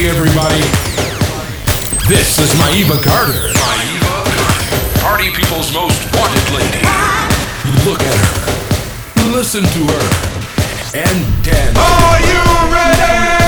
Hey everybody, this is Maeva Carter. Maeva Carter, party people's most wanted lady. Look at her, listen to her, and dance. Are you ready?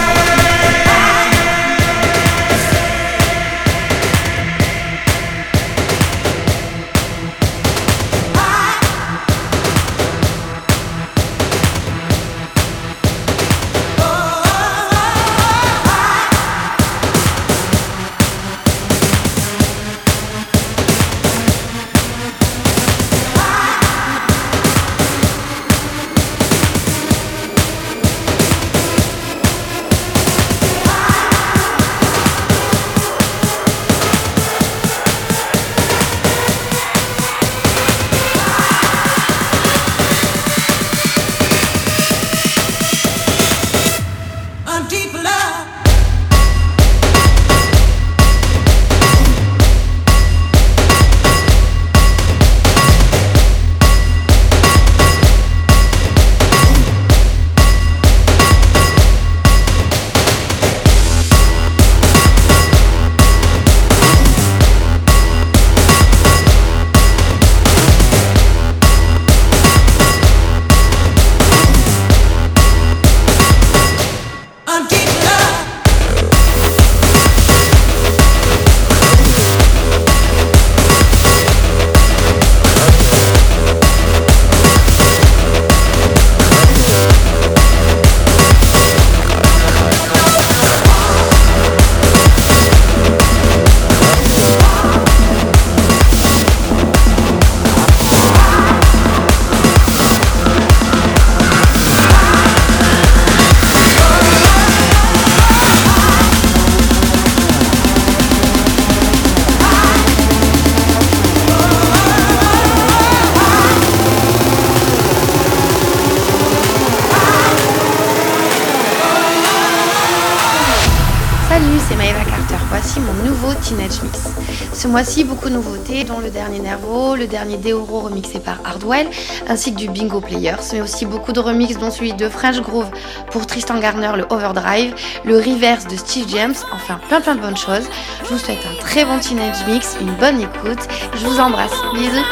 Mois-ci, beaucoup de nouveautés, dont le dernier Nervo, le dernier Deoro remixé par Hardwell, ainsi que du Bingo Players, mais aussi beaucoup de remixes, dont celui de French Groove pour Tristan Garner, le Overdrive, le Reverse de Steve James, enfin plein plein de bonnes choses. Je vous souhaite un très bon Teenage Mix, une bonne écoute. Je vous embrasse. Bisous.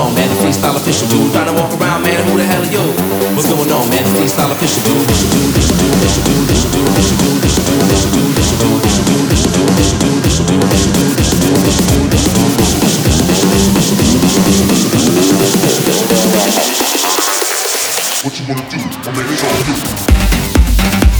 On, man? The freestyle official dude. Tryna walk around, man, who the hell are you? What's going on, man? Freestyle official dude. This should do, this should do, this should do, this should do, this should do, this should do, this should do, this should do, this should do, this should do, this should do, this should do, this should do, this should do, this should do, this should do, What you wanna do? My man, it's all you. Sunshine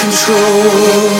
control.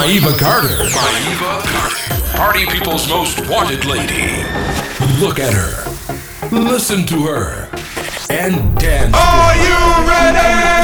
Maiva Carter. Maiva Carter. Party People's Most Wanted Lady. Look at her. Listen to her. And dance. Are you ready?